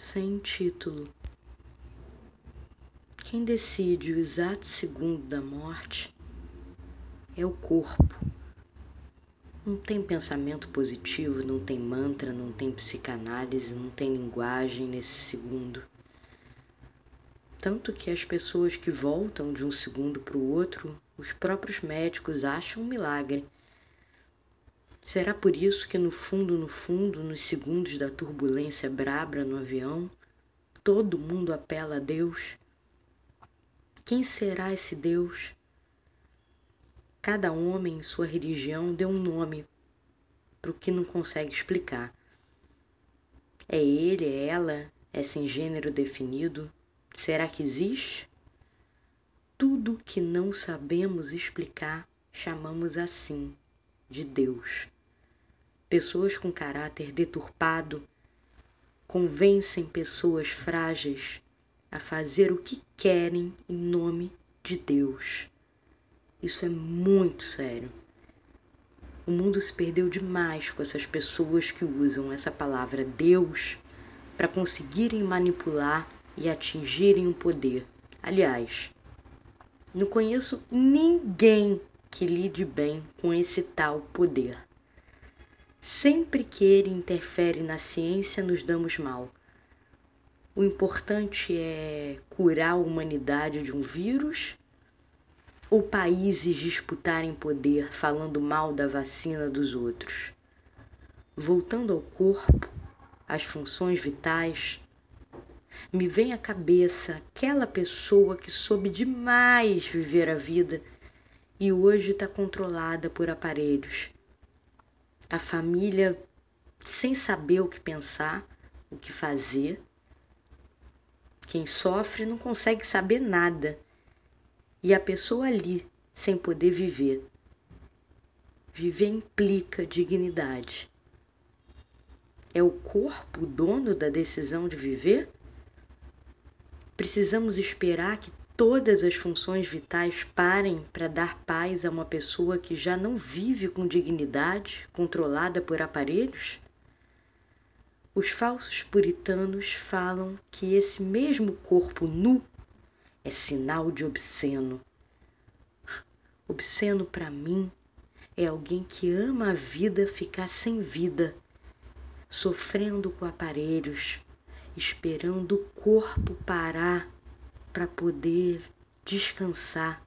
sem título. Quem decide o exato segundo da morte é o corpo. Não tem pensamento positivo, não tem mantra, não tem psicanálise, não tem linguagem nesse segundo. Tanto que as pessoas que voltam de um segundo para o outro, os próprios médicos acham um milagre. Será por isso que no fundo, no fundo, nos segundos da turbulência brabra no avião, todo mundo apela a Deus? Quem será esse Deus? Cada homem em sua religião deu um nome para o que não consegue explicar. É ele, é ela, é sem gênero definido, Será que existe? Tudo que não sabemos explicar chamamos assim de Deus. Pessoas com caráter deturpado convencem pessoas frágeis a fazer o que querem em nome de Deus. Isso é muito sério. O mundo se perdeu demais com essas pessoas que usam essa palavra Deus para conseguirem manipular e atingirem o poder. Aliás, não conheço ninguém que lide bem com esse tal poder. Sempre que ele interfere na ciência, nos damos mal. O importante é curar a humanidade de um vírus ou países disputarem poder falando mal da vacina dos outros? Voltando ao corpo, às funções vitais, me vem à cabeça aquela pessoa que soube demais viver a vida e hoje está controlada por aparelhos. A família sem saber o que pensar, o que fazer. Quem sofre não consegue saber nada. E a pessoa ali, sem poder viver. Viver implica dignidade. É o corpo o dono da decisão de viver? Precisamos esperar que todas as funções vitais parem para dar paz a uma pessoa que já não vive com dignidade, controlada por aparelhos? Os falsos puritanos falam que esse mesmo corpo nu é sinal de obsceno. Obsceno para mim é alguém que ama a vida ficar sem vida, sofrendo com aparelhos, esperando o corpo parar para poder descansar.